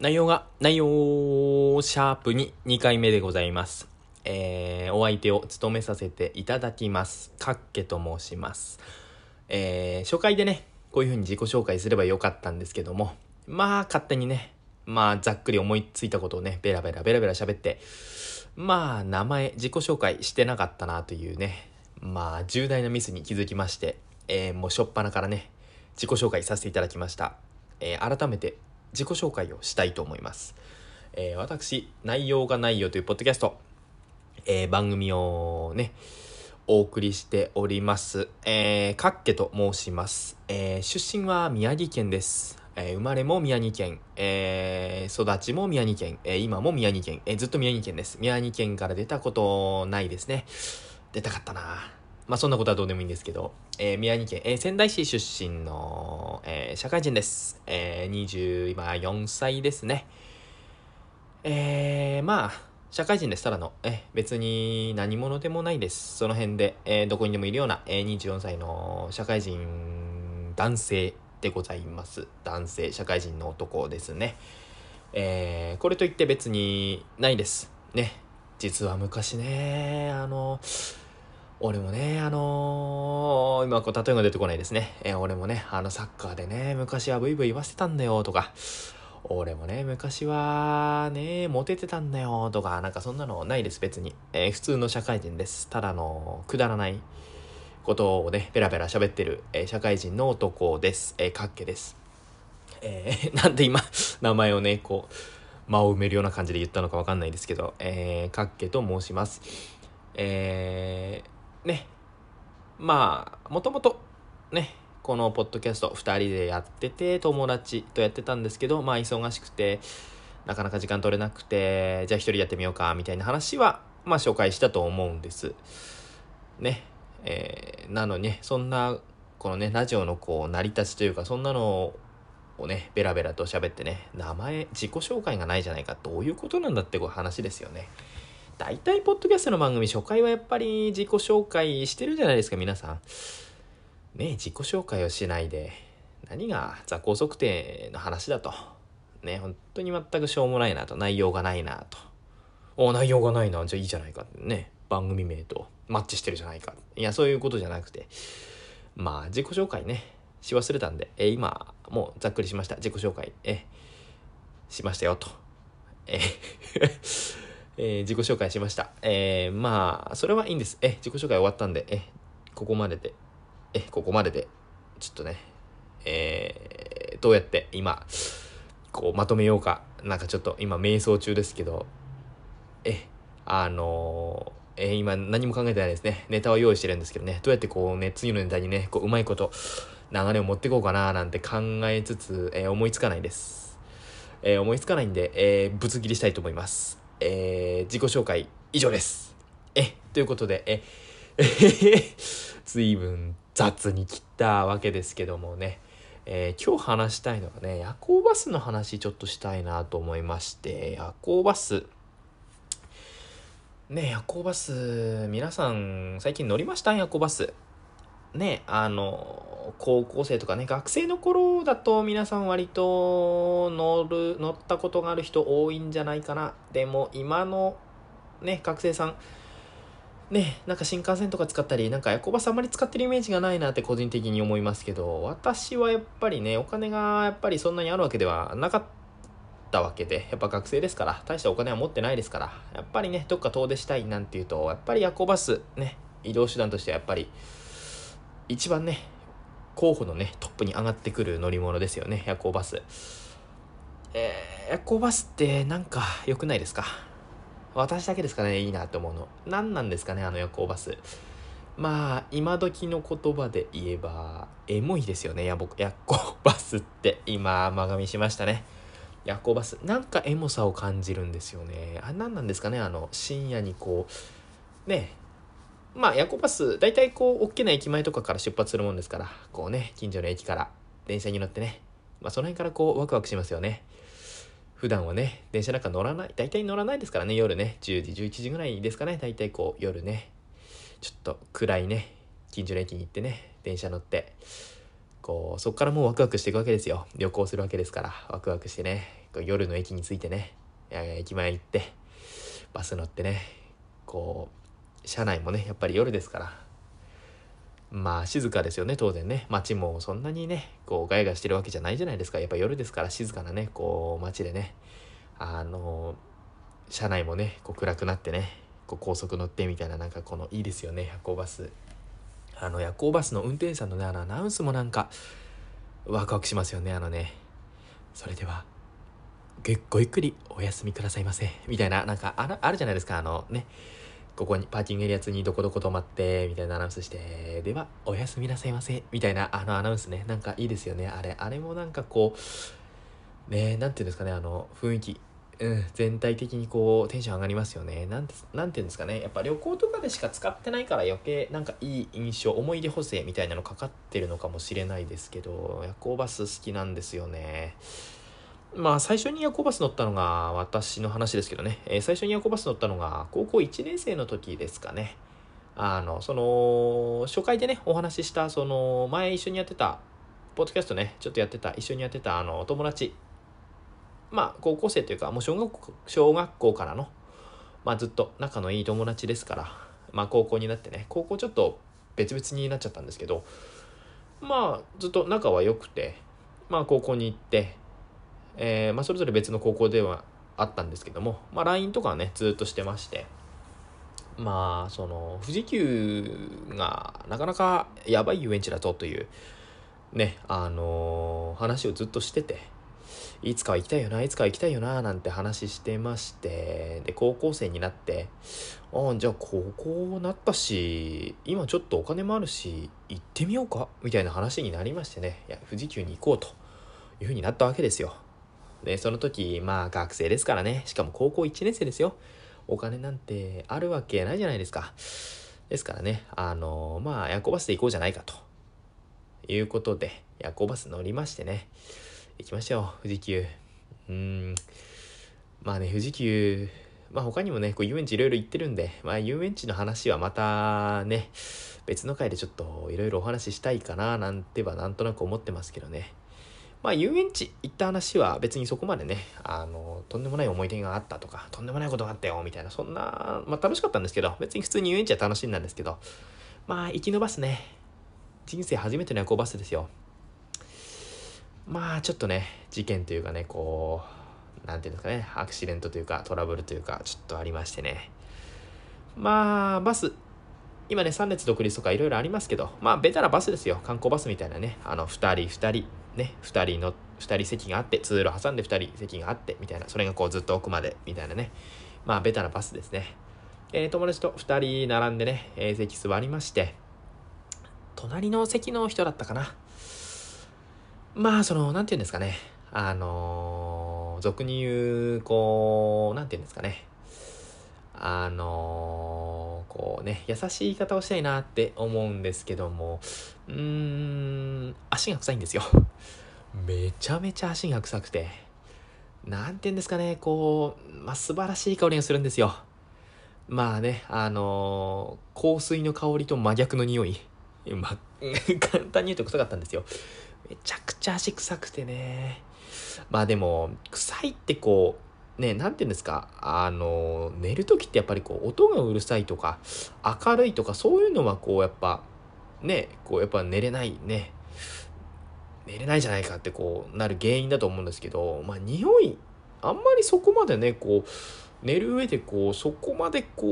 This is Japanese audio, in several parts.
内容が、内容、シャープに2回目でございます。えー、お相手を務めさせていただきます。かっけと申します。えー、初回でね、こういう風に自己紹介すればよかったんですけども、まあ、勝手にね、まあ、ざっくり思いついたことをね、ベラベラベラベラ喋って、まあ、名前、自己紹介してなかったなというね、まあ、重大なミスに気づきまして、えー、もうしょっぱなからね、自己紹介させていただきました。えー、改めて自己紹介をしたいと思います。えー、私、内容がないよというポッドキャスト、えー、番組をね、お送りしております。えー、かっけと申します。えー、出身は宮城県です。えー、生まれも宮城県、えー、育ちも宮城県、えー、今も宮城県、えー、ずっと宮城県です。宮城県から出たことないですね。出たかったなまあそんなことはどうでもいいんですけど、えー、宮城県、えー、仙台市出身の、えー、社会人です。えー、24歳ですね。えー、まあ、社会人です。ただの、え別に何者でもないです。その辺で、えー、どこにでもいるような、えー、24歳の社会人男性でございます。男性、社会人の男ですね。えー、これといって別にないです。ね。実は昔ね、あの、俺もね、あのー、今こう例えが出てこないですね。え、俺もね、あのサッカーでね、昔はブイブイ言わせてたんだよとか、俺もね、昔はね、モテてたんだよとか、なんかそんなのないです、別に。えー、普通の社会人です。ただの、くだらないことをね、ペラペラ喋ってる、え社会人の男です。えかっけです。え なんで今、名前をね、こう、間を埋めるような感じで言ったのかわかんないですけど、えかっけと申します。えー、ね、まあ、もともとね、このポッドキャスト2人でやってて、友達とやってたんですけど、まあ忙しくて、なかなか時間取れなくて、じゃあ一人やってみようか、みたいな話は、まあ紹介したと思うんです。ね。えー、なのにね、そんな、このね、ラジオのこう、成り立ちというか、そんなのをね、ベラベラと喋ってね、名前、自己紹介がないじゃないか、どういうことなんだってこう話ですよね。大体、ポッドキャストの番組、初回はやっぱり自己紹介してるじゃないですか、皆さん。ね自己紹介をしないで、何が座高測定の話だと。ね、本当に全くしょうもないなと、内容がないなと。お内容がないな、じゃあいいじゃないかってね、番組名とマッチしてるじゃないか。いや、そういうことじゃなくて、まあ、自己紹介ね、し忘れたんで、え今、もうざっくりしました。自己紹介、えしましたよと。ええー、自己紹介しました。えー、まあ、それはいいんです。え、自己紹介終わったんで、え、ここまでで、え、ここまでで、ちょっとね、えー、どうやって今、こう、まとめようか。なんかちょっと今、瞑想中ですけど、え、あの、え、今何も考えてないですね。ネタは用意してるんですけどね、どうやってこうね、次のネタにね、こう、うまいこと、流れを持ってこうかななんて考えつつ、え、思いつかないです。え、思いつかないんで、え、ぶつ切りしたいと思います。えー、自己紹介以上です。え、ということで、え、え 随分雑に切ったわけですけどもね、えー、今日話したいのはね、夜行バスの話ちょっとしたいなと思いまして、夜行バス、ね夜行バス、皆さん最近乗りました？夜行バス。ね、あの、高校生とかね、学生の頃だと皆さん割と乗る、乗ったことがある人多いんじゃないかな。でも今のね、学生さん、ね、なんか新幹線とか使ったり、なんか夜行バスあんまり使ってるイメージがないなって個人的に思いますけど、私はやっぱりね、お金がやっぱりそんなにあるわけではなかったわけで、やっぱ学生ですから、大したお金は持ってないですから、やっぱりね、どっか遠出したいなんていうと、やっぱり夜行バス、ね、移動手段としてはやっぱり、一番ね、候補のね、トップに上がってくる乗り物ですよね、夜行バス。えー、夜行バスってなんか良くないですか？私だけですかね、いいなって思うの。何なんですかね、あの夜行バス。まあ、今時の言葉で言えば、エモいですよね、夜行バスって。今、甘噛みしましたね。夜行バス。なんかエモさを感じるんですよね。あ、何なんですかね、あの、深夜にこう、ね、まあ、夜行バス、大体こう、大きな駅前とかから出発するもんですから、こうね、近所の駅から電車に乗ってね、まあ、その辺からこう、ワクワクしますよね。普段はね、電車なんか乗らない、大体乗らないですからね、夜ね、10時、11時ぐらいですかね、大体こう、夜ね、ちょっと暗いね、近所の駅に行ってね、電車乗って、こう、そこからもうワクワクしていくわけですよ。旅行するわけですから、ワクワクしてね、こう夜の駅に着いてね駅前行ってバス乗ってねこう車内もねやっぱり夜ですから。まあ静かですよね当然ね。街もそんなにねこうガヤガヤしてるわけじゃないじゃないですか。やっぱ夜ですから静かなねこう街でね。あの車内もねこう暗くなってねこう高速乗ってみたいななんかこのいいですよね夜行バス。あの夜行バスの運転手さんのねあのアナウンスもなんかワクワクしますよねあのね。それではごゆっくりお休みくださいませ。みたいななんかああるじゃないですかあのね。ここにパーキングエリアにどこどこ止まってみたいなアナウンスしてではおやすみなさいませみたいなあのアナウンスねなんかいいですよねあれあれもなんかこうねなんていうんですかねあの雰囲気うん、全体的にこうテンション上がりますよね。なんて、なんていうんですかね。やっぱ旅行とかでしか使ってないから余計なんかいい印象、思い出補正みたいなのかかってるのかもしれないですけど、夜行バス好きなんですよね。まあ最初に夜行バス乗ったのが私の話ですけどね、えー、最初に夜行バス乗ったのが高校1年生の時ですかね。あの、その、初回でね、お話しした、その、前一緒にやってた、ポッドキャストね、ちょっとやってた、一緒にやってた、あの、友達まあ高校生というかもう小学校小学校からの、まあ、ずっと仲のいい友達ですからまあ高校になってね高校ちょっと別々になっちゃったんですけどまあずっと仲は良くてまあ高校に行って、えー、まあそれぞれ別の高校ではあったんですけどもまあ LINE とかはねずっとしてましてまあその富士急がなかなかやばい遊園地だぞというねあのー、話をずっとしてていつかは行きたいよな、いつかは行きたいよな、なんて話してまして、で、高校生になって、ああ、じゃあ高校なったし、今ちょっとお金もあるし、行ってみようかみたいな話になりましてね、いや、富士急に行こうというふうになったわけですよ。で、その時、まあ学生ですからね、しかも高校1年生ですよ。お金なんてあるわけないじゃないですか。ですからね、あの、まあ夜行バスで行こうじゃないかということで、夜行バス乗りましてね、行きましょう、富士急。うん。まあね、富士急、まあ他にもね、こう遊園地いろいろ行ってるんで、まあ遊園地の話はまたね、別の回でちょっといろいろお話ししたいかななんてはなんとなく思ってますけどね。まあ遊園地行った話は別にそこまでね、あの、とんでもない思い出があったとか、とんでもないことがあったよ、みたいな、そんな、まあ楽しかったんですけど、別に普通に遊園地は楽しんだんですけど、まあ行き延ばすね。人生初めての夜行バスですよ。まあちょっとね事件というかねこう何て言うんですかねアクシデントというかトラブルというかちょっとありましてねまあバス今ね3列独立とかいろいろありますけどまあベタなバスですよ観光バスみたいなねあの2人2人ね2人の2人席があって通路挟んで2人席があってみたいなそれがこうずっと奥までみたいなねまあベタなバスですねえ、友達と2人並んでね、え、席座りまして隣の席の人だったかなまあ、その、なんて言うんですかね。あのー、俗に言う、こう、なんて言うんですかね。あのー、こうね、優しい言い方をしたいなって思うんですけども、うーん、足が臭いんですよ。めちゃめちゃ足が臭くて、なんて言うんですかね、こう、まあ、素晴らしい香りがするんですよ。まあね、あのー、香水の香りと真逆の匂い。まあ、簡単に言うと臭かったんですよ。めちゃくちゃ足臭くてね。まあでも、臭いってこう、ね、なんて言うんですか、あの、寝る時ってやっぱりこう、音がうるさいとか、明るいとか、そういうのはこう、やっぱ、ね、こう、やっぱ寝れないね、寝れないじゃないかってこう、なる原因だと思うんですけど、まあ匂い、あんまりそこまでね、こう、寝る上でこう、そこまでこ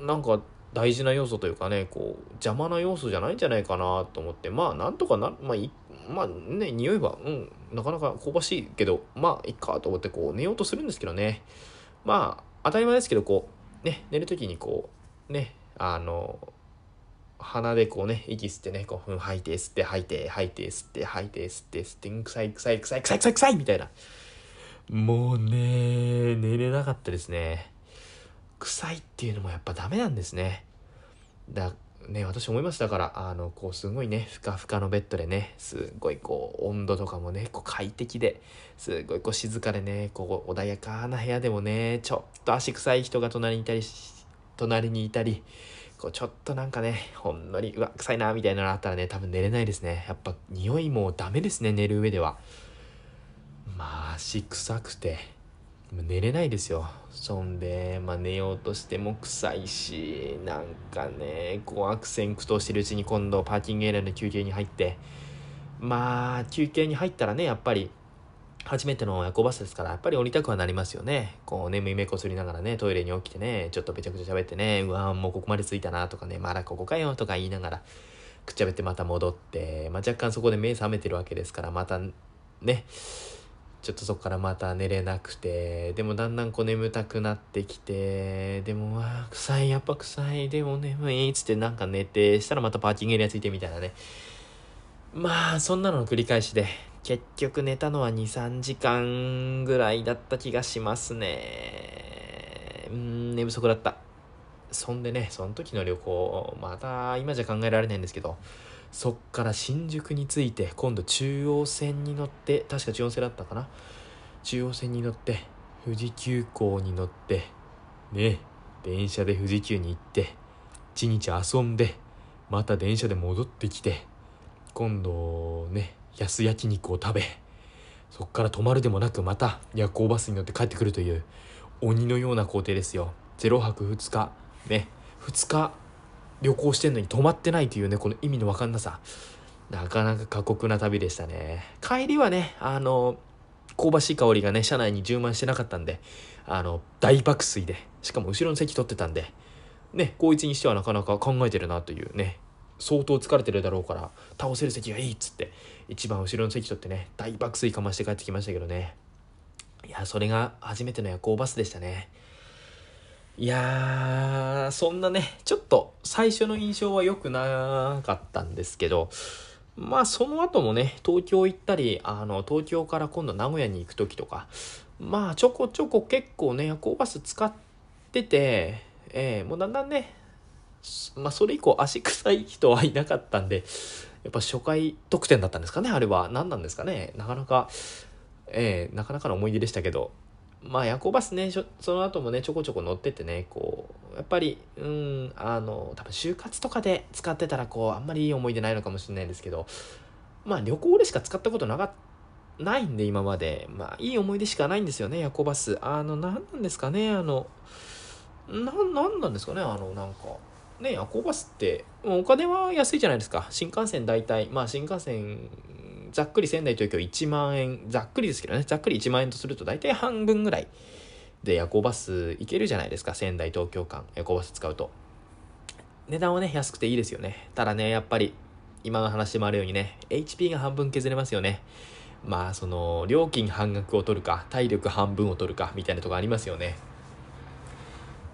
う、なんか大事な要素というかね、こう、邪魔な要素じゃないんじゃないかなと思って、まあ、なんとかな、まあ、い、まあね、匂いは、うん、なかなか香ばしいけど、まあ、いっかと思って、こう、寝ようとするんですけどね。まあ、当たり前ですけど、こう、ね、寝るときにこう、ね、あの、鼻でこうね、息吸ってね、こう、吐いて、吸って、吐いて、吐いて、吸って、吐いて、吸って、吸って、臭い、臭い、臭い、臭い、臭い、臭い、みたいな。もうね、寝れなかったですね。臭いっていうのもやっぱダメなんですね。だね、私思いましたから、あの、こう、すごいね、ふかふかのベッドでね、すごいこう、温度とかもね、こう、快適で、すごいこう、静かでね、こう、穏やかな部屋でもね、ちょっと足臭い人が隣にいたり、隣にいたり、こう、ちょっとなんかね、ほんのり、うわ、臭いな、みたいなのあったらね、多分寝れないですね。やっぱ、匂いもダメですね、寝る上では。まあ足臭くて寝れないですよそんで、まあ、寝ようとしても臭いしなんかねこう悪戦苦闘してるうちに今度パーキングエリアの休憩に入ってまあ休憩に入ったらねやっぱり初めての夜行バスですからやっぱり降りたくはなりますよね。こう眠い目こすりながらねトイレに起きてねちょっとべちゃくちゃ喋ってねうわもうここまで着いたなとかねまだここかよとか言いながらくっちゃべってまた戻って、まあ、若干そこで目覚めてるわけですからまたねちょっとそこからまた寝れなくてでもだんだんこう眠たくなってきてでもわあ臭いやっぱ臭いでも眠いつってなんか寝てしたらまたパーキングエリアついてみたいなね。まあそんなのの繰り返しで結局寝たのは23時間ぐらいだった気がしますね。うん寝不足だった。そんでねその時の旅行また今じゃ考えられないんですけどそっから新宿に着いて今度中央線に乗って確か中央線だったかな？中央線に乗って富士急行に乗ってね電車で富士急に行って一日遊んでまた電車で戻ってきて今度ね安焼肉を食べそっから泊まるでもなくまた夜行バスに乗って帰ってくるという鬼のような工程ですよ。0泊2日。ね。2日旅行してんのに泊まってないというねこの意味の分かんなさ。なかなか過酷な旅でしたね。帰りはねあの香ばしい香りがね車内に充満してなかったんであの大爆睡でしかも後ろの席取ってたんでね高一にしてはなかなか考えてるなというね。相当疲れてるだろうから倒せる席がいいっつって一番後ろの席取ってね大爆睡かまして帰ってきましたけどね。いやそれが初めての夜行バスでしたね。いやーそんなねちょっと最初の印象は良くなかったんですけどまあその後もね東京行ったりあの東京から今度名古屋に行く時とかまあちょこちょこ結構ね夜行バス使ってて、えー、もうだんだんねまあそれ以降足臭い人はいなかったんでやっぱ初回特典だったんですかねあれは。何なんですかね。なかなかえー、なかなかの思い出でしたけど。まあ夜行バスねその後もねちょこちょこ乗っててねこうやっぱりうんあの多分就活とかで使ってたらこうあんまりいい思い出ないのかもしれないですけど。まあ旅行でしか使ったことなかっないんで今まで。まあいい思い出しかないんですよね夜行バス。あの何なんですかねあのななんなんですかねあのなんか。ね夜行バスってお金は安いじゃないですか新幹線大体まあ新幹線ざっくり仙台東京1万円、ざっくりですけどね、ざっくり1万円とすると大体半分ぐらいで夜行バス行けるじゃないですか、仙台東京間、夜行バス使うと。値段はね、安くていいですよね。ただね、やっぱり、今の話もあるようにね、HP が半分削れますよね。まあ、その、料金半額を取るか、体力半分を取るか、みたいなとこありますよね。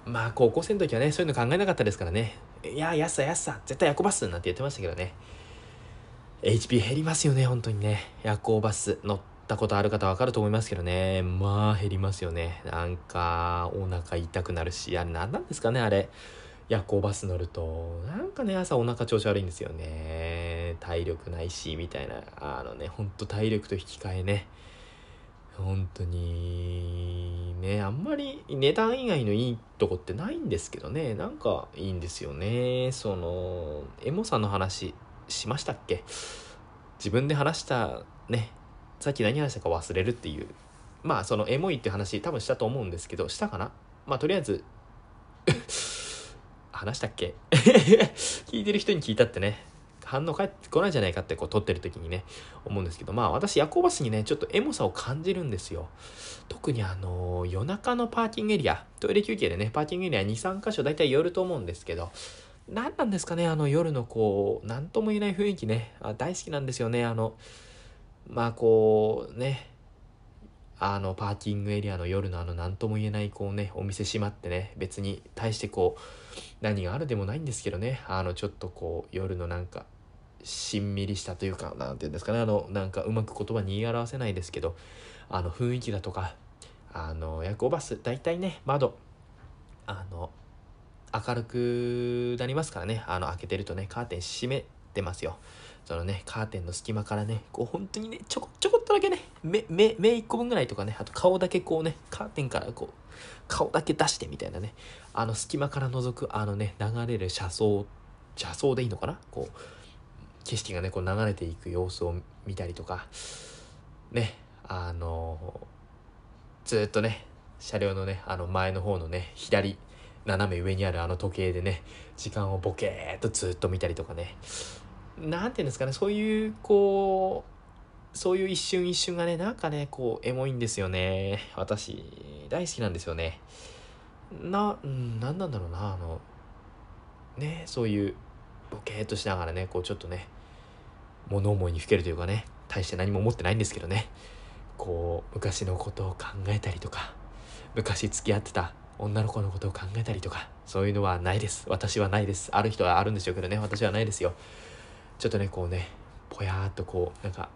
まあ、高校生の時はね、そういうの考えなかったですからね。いや、安さ安さ、絶対夜行バスなんて言ってましたけどね。HP 減りますよね、本当にね。夜行バス乗ったことある方わかると思いますけどね。まあ減りますよね。なんか、お腹痛くなるし、あれ何なんですかね、あれ。夜行バス乗ると、なんかね、朝お腹調子悪いんですよね。体力ないし、みたいな。あのね、ほんと体力と引き換えね。本当に、ね、あんまり値段以外のいいとこってないんですけどね。なんかいいんですよね。その、エモさんの話しましたっけ？自分で話したね。さっき何話したか忘れるっていう。まあそのエモいって話多分したと思うんですけどしたかな？まあとりあえず 話したっけ？聞いてる人に聞いたってね。反応返ってこないじゃないかってこう撮ってる時にね思うんですけどまあ私夜行バスにねちょっとエモさを感じるんですよ。特にあの夜中のパーキングエリアトイレ休憩でねパーキングエリア23箇所大体寄ると思うんですけど何なんですかねあの夜のこう何とも言えない雰囲気ね。あ大好きなんですよねあのまあこうねあのパーキングエリアの夜のあの何とも言えないこうねお店閉まってね別に対してこう何があるでもないんですけどね。あのちょっとこう夜のなんかしんみりしたというか何て言うんですかね。あのなんかうまく言葉に言い表せないですけどあの雰囲気だとかあの夜行バス大体ね窓あの明るくなりますからね。あの開けてるとねカーテン閉めてますよ。そのねカーテンの隙間からねこう本当にねちょこちょこっとだけね目目目1個分ぐらいとかねあと顔だけこうねカーテンからこう顔だけ出してみたいなねあの隙間から覗くあのね流れる車窓車窓でいいのかな？こう景色がねこう流れていく様子を見たりとかねあのずっとね車両のねあの前の方のね左斜め上にあるあの時計でね時間をボケーっとずっと見たりとかね。何て言うんですかねそういうこうそういう一瞬一瞬がねなんかねこうエモいんですよね。私大好きなんですよね。な、うん、何なんだろうなあのねそういうボケーっとしながらねこうちょっとね物思いにふけるというかね大して何も思ってないんですけどね。こう昔のことを考えたりとか昔付き合ってた女の子のことを考えたりとかそういうのはないです。私はないです。ある人はあるんでしょうけどね。私はないですよ。ちょっとねこうねぽやーっとこうなんか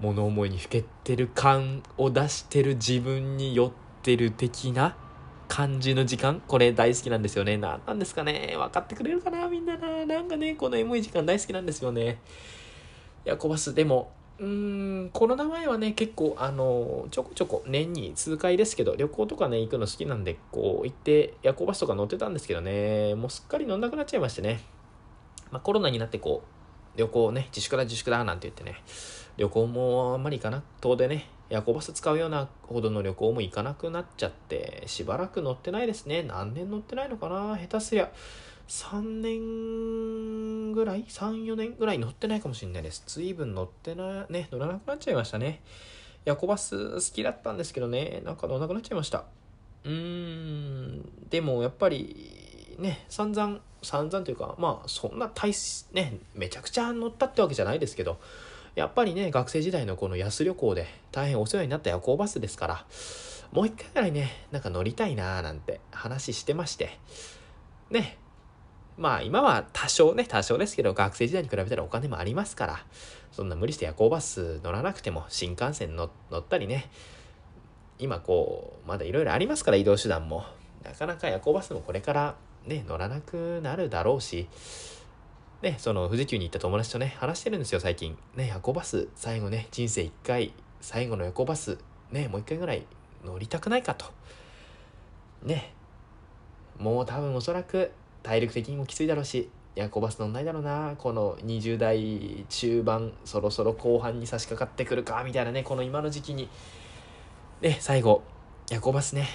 物思いにふけてる感を出してる自分に酔ってる的な感じの時間？これ大好きなんですよね。何なんですかね。分かってくれるかなみんなな。なんかねこのエモい時間大好きなんですよね。ヤコバスでもうーんコロナ前はね結構あのちょこちょこ年に数回ですけど旅行とかね行くの好きなんでこう行って夜行バスとか乗ってたんですけどねもうすっかり乗んなくなっちゃいましてね、まあ、コロナになってこう旅行ね自粛だ自粛だなんて言ってね旅行もあんまり行かな遠出ね夜行バス使うようなほどの旅行も行かなくなっちゃってしばらく乗ってないですね。何年乗ってないのかな下手すりゃ。3年ぐらい ?3、4年ぐらい乗ってないかもしれないです。随分乗ってな、ね、乗らなくなっちゃいましたね。ヤコバス好きだったんですけどね、なんか乗らなくなっちゃいました。うーん、でもやっぱりね、散々、散々というか、まあそんな大ね、めちゃくちゃ乗ったってわけじゃないですけど、やっぱりね、学生時代のこの安旅行で大変お世話になった夜行バスですから、もう一回ぐらいね、なんか乗りたいなーなんて話してまして、ね、まあ今は多少ね、多少ですけど、学生時代に比べたらお金もありますから、そんな無理して夜行バス乗らなくても、新幹線乗ったりね、今こう、まだいろいろありますから、移動手段も。なかなか夜行バスもこれからね、乗らなくなるだろうし、ね、その富士急に行った友達とね、話してるんですよ、最近。ね、夜行バス、最後ね、人生一回、最後の夜行バス、ね、もう一回ぐらい乗りたくないかと。ね、もう多分おそらく体力的にもきついだろうし夜行バス乗んないだろうな。この20代中盤そろそろ後半に差し掛かってくるかみたいなねこの今の時期に。ね最後夜行バスね。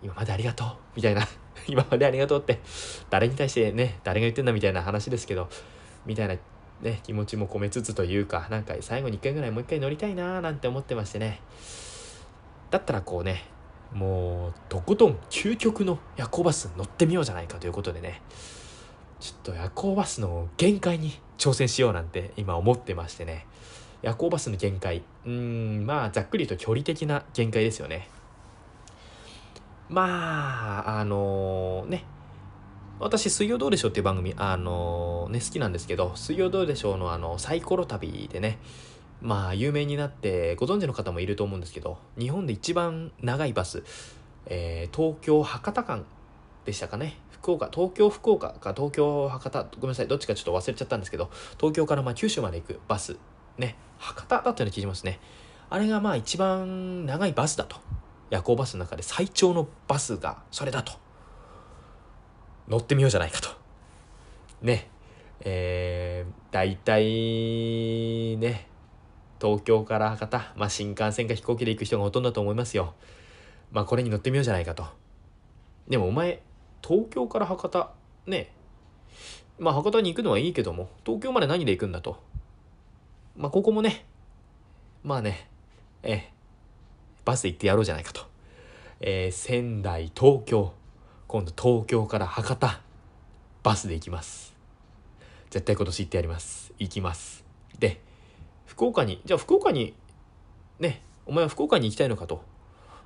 今までありがとう。みたいな。今までありがとうって誰に対してね誰が言ってんだみたいな話ですけどみたいなね気持ちも込めつつというかなんか最後に1回ぐらいもう一回乗りたいなーなんて思ってましてね。だったらこうねもうとことん究極の夜行バスに乗ってみようじゃないかということでね。ちょっと夜行バスの限界に挑戦しようなんて今思ってましてね。夜行バスの限界。うんまあざっくりと距離的な限界ですよね。まああのー、ね。私、水曜どうでしょうっていう番組、あのー、ね、好きなんですけど、水曜どうでしょうのあの、サイコロ旅でね、まあ有名になってご存知の方もいると思うんですけど日本で一番長いバス、えー、東京博多間でしたかね。福岡東京福岡か東京博多ごめんなさいどっちかちょっと忘れちゃったんですけど東京からまあ九州まで行くバスね。博多だったように聞いてますね。あれがまあ一番長いバスだと。夜行バスの中で最長のバスがそれだと。乗ってみようじゃないかと。ね。えー、大体ね東京から博多、まあ、新幹線か飛行機で行く人がほとんどだと思いますよ。まあ、これに乗ってみようじゃないかと。でもお前、東京から博多、ねまあ、博多に行くのはいいけども、東京まで何で行くんだと。まあ、ここもね、まあね、ええ、バスで行ってやろうじゃないかと。えー、仙台、東京、今度東京から博多、バスで行きます。絶対今年行ってやります。行きます。で、福岡に、じゃあ福岡に、ね、お前は福岡に行きたいのかと。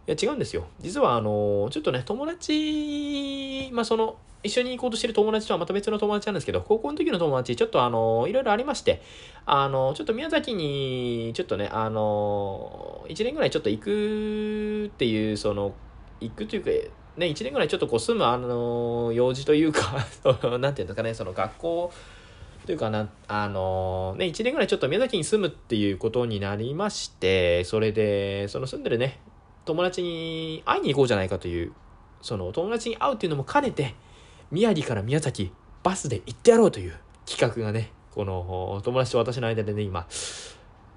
いや、違うんですよ。実は、あの、ちょっとね、友達、まあ、その、一緒に行こうとしてる友達とはまた別の友達なんですけど、高校の時の友達、ちょっとあの、いろいろありまして、あの、ちょっと宮崎に、ちょっとね、あの、1年ぐらいちょっと行くっていう、その、行くというか、ね、1年ぐらいちょっとこう住む、あの、用事というか、なんていうんですかね、その学校、というかな、あのね、1年ぐらいちょっと宮崎に住むっていうことになりまして、それで、その住んでるね、友達に会いに行こうじゃないかという、その友達に会うっていうのも兼ねて、宮城から宮崎、バスで行ってやろうという企画がね、この友達と私の間でね、今、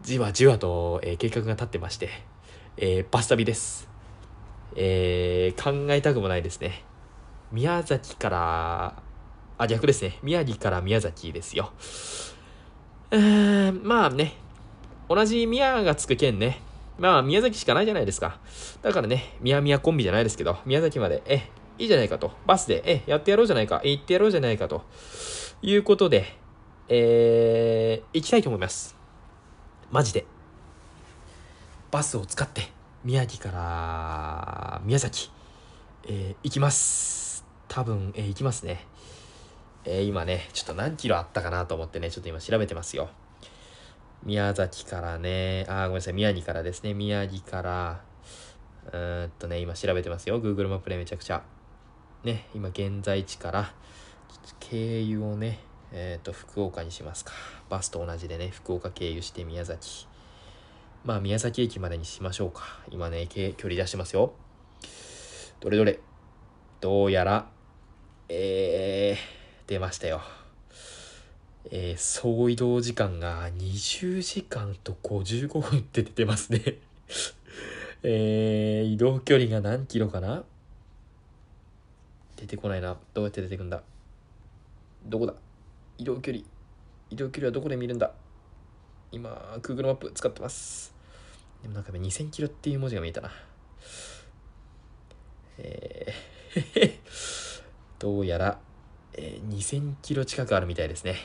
じわじわと、えー、計画が立ってまして、えー、バス旅です。えー、考えたくもないですね。宮崎から、あ、逆ですね。宮城から宮崎ですよ。うーん、まあね、同じ宮がつく県ね、まあ宮崎しかないじゃないですか。だからね、宮宮コンビじゃないですけど、宮崎まで、え、いいじゃないかと。バスで、え、やってやろうじゃないか。え、行ってやろうじゃないかと。いうことで、えー、行きたいと思います。マジで。バスを使って、宮城から宮崎、えー、行きます。多分、えー、行きますね。えー、今ね、ちょっと何キロあったかなと思ってね、ちょっと今調べてますよ。宮崎からね、あ、ごめんなさい、宮城からですね、宮城から、うーんとね、今調べてますよ。Google マップでめちゃくちゃ。ね、今現在地から、経由をね、えっ、ー、と、福岡にしますか。バスと同じでね、福岡経由して宮崎。まあ、宮崎駅までにしましょうか。今ね、距離出してますよ。どれどれ。どうやら、えー、出ましたよ。えー、総移動時間が20時間と55分って出てますね えー、移動距離が何キロかな？出てこないな。どうやって出てくんだ？どこだ？移動距離。移動距離はどこで見るんだ？今、Google マップ使ってます。でもなんか2000キロっていう文字が見えたな。えー どうやら、えー、2000キロ近くあるみたいですね。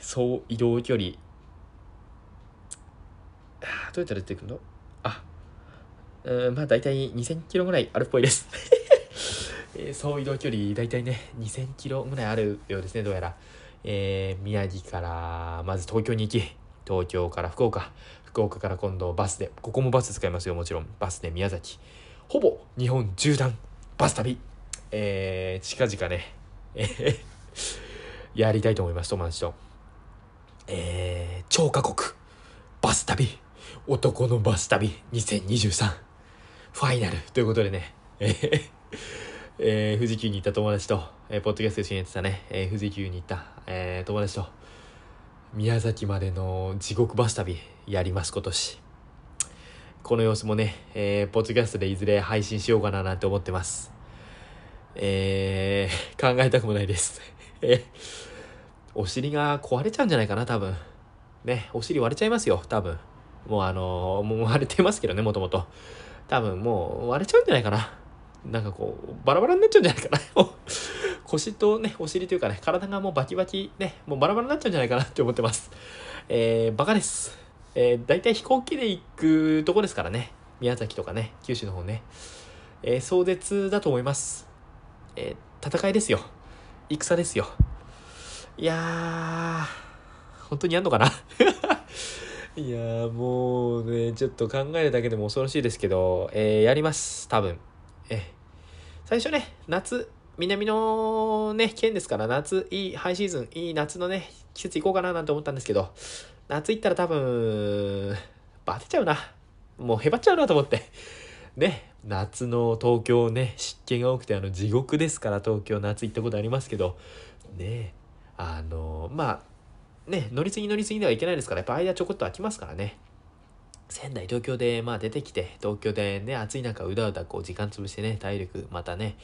総移動距離。どうやったら出てくるの？あ、うん、まあ大体2000キロぐらいあるっぽいです えー、総移動距離大体ね、2000キロぐらいあるようですね、どうやら。えー、宮城からまず東京に行き、東京から福岡、福岡から今度バスで、ここもバス使いますよ、もちろん。バスで宮崎。ほぼ日本縦断バス旅。えー、近々ね、え やりたいと思います、友達と。えー、超過酷。バス旅。男のバス旅。2023ファイナル。ということでね、えー、えー、富士急に行った友達と、えー、ポッドキャスト一緒にやってたね、えー、富士急に行った、えー、友達と、宮崎までの地獄バス旅。やります、今年。この様子もね、えー、ポッドキャストでいずれ配信しようかななんて思ってます。えー、考えたくもないです。えお尻が壊れちゃうんじゃないかな、多分。ね、お尻割れちゃいますよ、多分。もうあのー、もう割れてますけどね、もともと。多分もう割れちゃうんじゃないかな。なんかこう、バラバラになっちゃうんじゃないかな。腰とね、お尻というかね、体がもうバキバキね、もうバラバラになっちゃうんじゃないかなって思ってます。えー、バカです。えー、大体飛行機で行くとこですからね。宮崎とかね、九州の方ね。えー、壮絶だと思います。えー、戦いですよ。戦ですよ。いやー、本当にやんのかな？いやー、もうね、ちょっと考えるだけでも恐ろしいですけど、えー、やります、多分。え最初ね、夏、南のね、県ですから夏、いい、ハイシーズン、いい夏のね、季節行こうかななんて思ったんですけど、夏行ったら多分、バテちゃうな。もうへばっちゃうなと思って。ね、夏の東京ね、湿気が多くてあの地獄ですから東京夏行ったことありますけど、ね、あの、まあ、ね、乗り継ぎ乗り継ぎではいけないですから、やっぱ間ちょこっと空きますからね。仙台、東京で、まあ出てきて、東京でね、暑い中、うだうだこう時間潰してね、体力またね、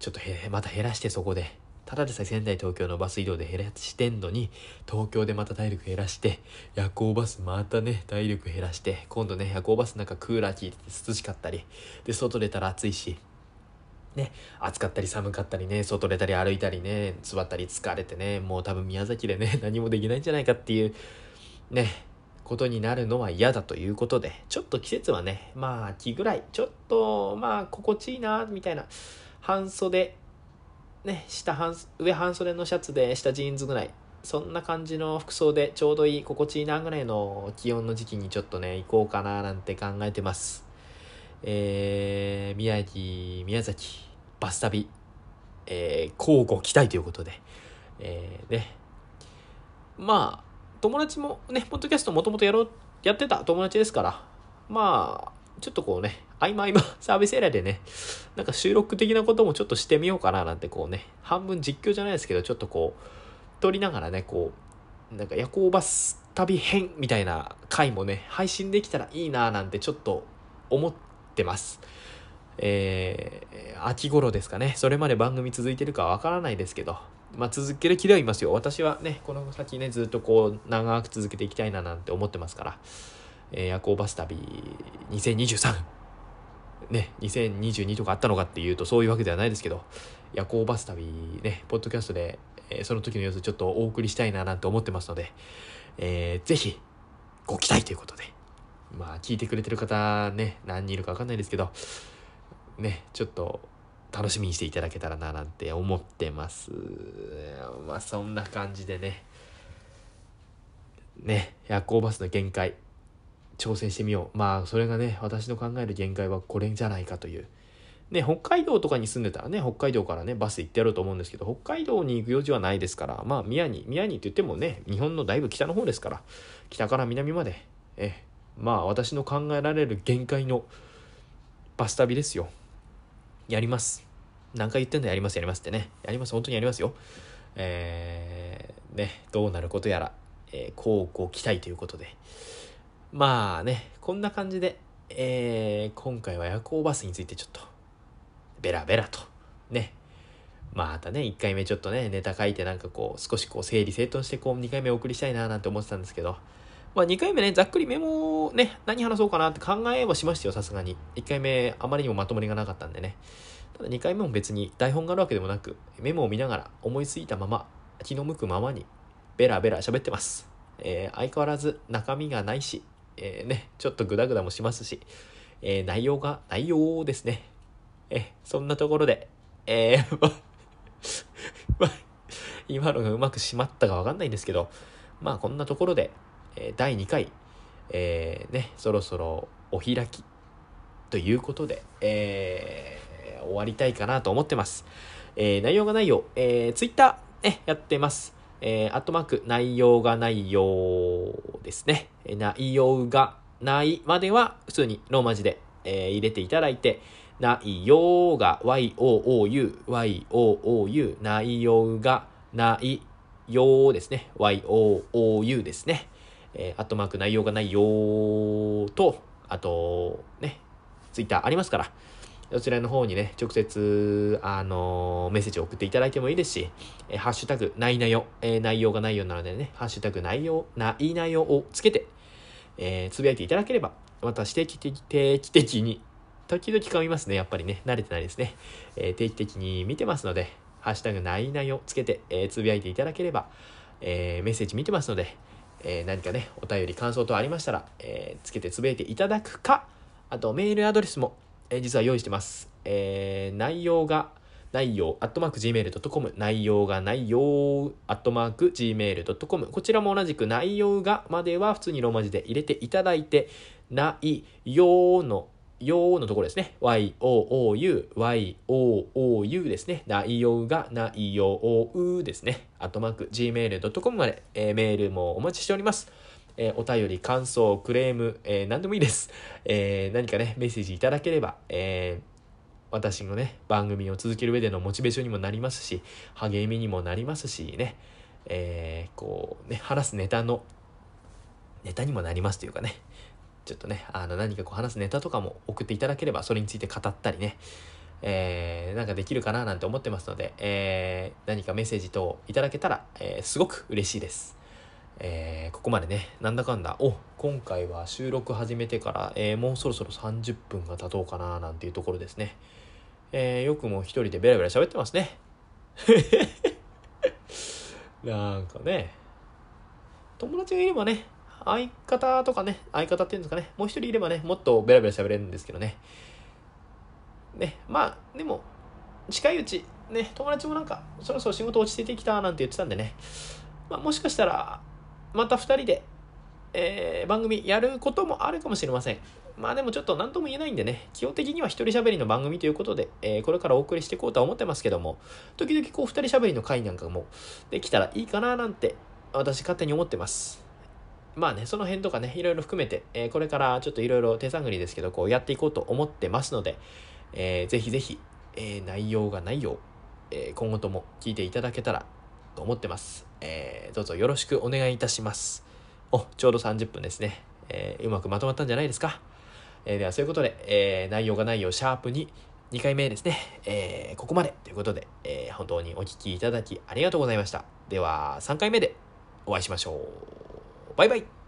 ちょっとへ、また減らしてそこで、ただでさえ仙台、東京のバス移動で減らしてんのに、東京でまた体力減らして、夜行バスまたね、体力減らして、今度ね、夜行バスなんかクーラー効いて涼しかったり、で、外出たら暑いし、ね、暑かったり寒かったりね、外出たり歩いたりね、座ったり疲れてね、もう多分宮崎でね、何もできないんじゃないかっていう、ね、ことになるのは嫌だということで、ちょっと季節はね、まあ秋ぐらい、ちょっとまあ心地いいな、みたいな、半袖、ね、下半、上半袖のシャツで下ジーンズぐらい、そんな感じの服装でちょうどいい、心地いいなぐらいの気温の時期にちょっとね、行こうかななんて考えてます。えー、宮城、宮崎、バス旅、えー、交互期待ということで、えー、ね、まあ、友達もね、ポッドキャストもともとやろう、やってた友達ですから、まあ、ちょっとこうね、合間合間サービスエリアでね、なんか収録的なこともちょっとしてみようかななんてこうね、半分実況じゃないですけど、ちょっとこう、撮りながらね、こう、なんか夜行バス旅編みたいな回もね、配信できたらいいななんてちょっと思ってます。えー、秋頃ですかね。それまで番組続いてるかわからないですけど、まあ、続ける気ではいますよ。私はね、この先ね、ずっとこう、長く続けていきたいななんて思ってますから、えー、夜行バス旅2023、ね、2022とかあったのかっていうとそういうわけではないですけど、夜行バス旅ね、ポッドキャストで、えー、その時の様子ちょっとお送りしたいななんて思ってますので、えー、ぜひ、ご期待ということで、まあ、聞いてくれてる方ね、何人いるかわかんないですけど、ね、ちょっと楽しみにしていただけたらななんて思ってます。まあそんな感じでね、ね、夜行バスの限界、挑戦してみよう。まあそれがね、私の考える限界はこれじゃないかという。ね、北海道とかに住んでたらね、北海道からね、バス行ってやろうと思うんですけど、北海道に行く用事はないですから、まあ宮に、宮にって言ってもね、日本のだいぶ北の方ですから、北から南まで、え、まあ私の考えられる限界のバス旅ですよ。やります。何回言ってんだやりますやりますってね。やります、本当にやりますよ。えー、ね、どうなることやら、えー、こうご期待ということで。まあね、こんな感じで、えー、今回は夜行バスについてちょっと、ベラベラと、ね。またね、1回目ちょっとね、ネタ書いてなんかこう、少しこう整理整頓してこう、2回目お送りしたいななんて思ってたんですけど、まあ、2回目ね、ざっくりメモをね、何話そうかなって考えはしましたよ、さすがに。1回目、あまりにもまとまりがなかったんでね。ただ2回目も別に台本があるわけでもなく、メモを見ながら思いついたまま、気の向くままに、ベラベラ喋ってます。えー、相変わらず中身がないし、えー、ね、ちょっとグダグダもしますし、えー、内容が、内容ですね。えそんなところで、えー、今のがうまくしまったかわかんないんですけど、まあこんなところで、え第2回、えー、ね、そろそろお開きということで、えー、終わりたいかなと思ってます。えー、内容がないよ、えー、ツイッター、ね、やってます。えー、アットマーク、内容がないようですね。内容がないまでは普通にローマ字で、えー、入れていただいて、内容が YOOU、YOOU、内容がないようですね。YOOU ですね。えー、アットマーク内容がないよと、あと、ね、ツイッターありますから、そちらの方にね、直接、あの、メッセージを送っていただいてもいいですし、え、ハッシュタグ、ないなよ、え、内容がないようなのでね、ハッシュタグ、内容、ないなよをつけて、えー、つぶやいていただければ、また定期的、定期的に、時々噛みますね、やっぱりね、慣れてないですね。えー、定期的に見てますので、ハッシュタグ、ないなよつけて、えー、つぶやいていただければ、え、メッセージ見てますので、え、何かね、お便り、感想等ありましたら、え、つけてつぶやいていただくか、あとメールアドレスも、えー、実は用意してます。えー、内容が、内容、アットマーク gmail.com、内容が内容、アットマーク gmail.com、こちらも同じく内容がまでは普通にローマ字で入れていただいて、内容のよのところですね。y-o-o-u, y-o-o-u ですね。内容が内容ですね。アットマーク gmail.com まで、えー、メールもお待ちしております。えー、お便り、感想、クレーム、えー、何でもいいです。えー、何かね、メッセージいただければ、え、私のね、番組を続ける上でのモチベーションにもなりますし、励みにもなりますしね、え、こうね、話すネタの、ネタにもなりますというかね、ちょっとね、あの何かこう話すネタとかも送っていただければ、それについて語ったりね、えー、なんかできるかななんて思ってますので、えー、何かメッセージ等いただけたら、えー、すごく嬉しいです。えー、ここまでね、なんだかんだ、お、今回は収録始めてから、えー、もうそろそろ30分が経とうかななんていうところですね。えー、よくも一人でベラベラ喋ってますね。なんかね、友達がいればね、相方とかね、相方っていうんですかね、もう一人いればね、もっとベラベラ喋れるんですけどね。ね、まあ、でも、近いうち、ね、友達もなんか、そろそろ仕事落ち着いてきたなんて言ってたんでね、まあ、もしかしたら、また二人で、えー、番組やることもあるかもしれません。まあでもちょっと何とも言えないんでね、基本的には一人喋りの番組ということで、えー、これからお送りしていこうとは思ってますけども、時々こう二人喋りの回なんかもできたらいいかななんて、私勝手に思ってます。まあね、その辺とかね、いろいろ含めて、えー、これからちょっといろいろ手探りですけど、こうやっていこうと思ってますので、えー、ぜひぜひ、えー、内容がないよう、え、今後とも聞いていただけたらと思ってます。えー、どうぞよろしくお願いいたします。お、ちょうど30分ですね。えー、うまくまとまったんじゃないですか。えー、では、そういうことで、えー、内容がないよ、シャープに、2回目ですね。えー、ここまでということで、えー、本当にお聴きいただきありがとうございました。では、3回目でお会いしましょう。バイバイ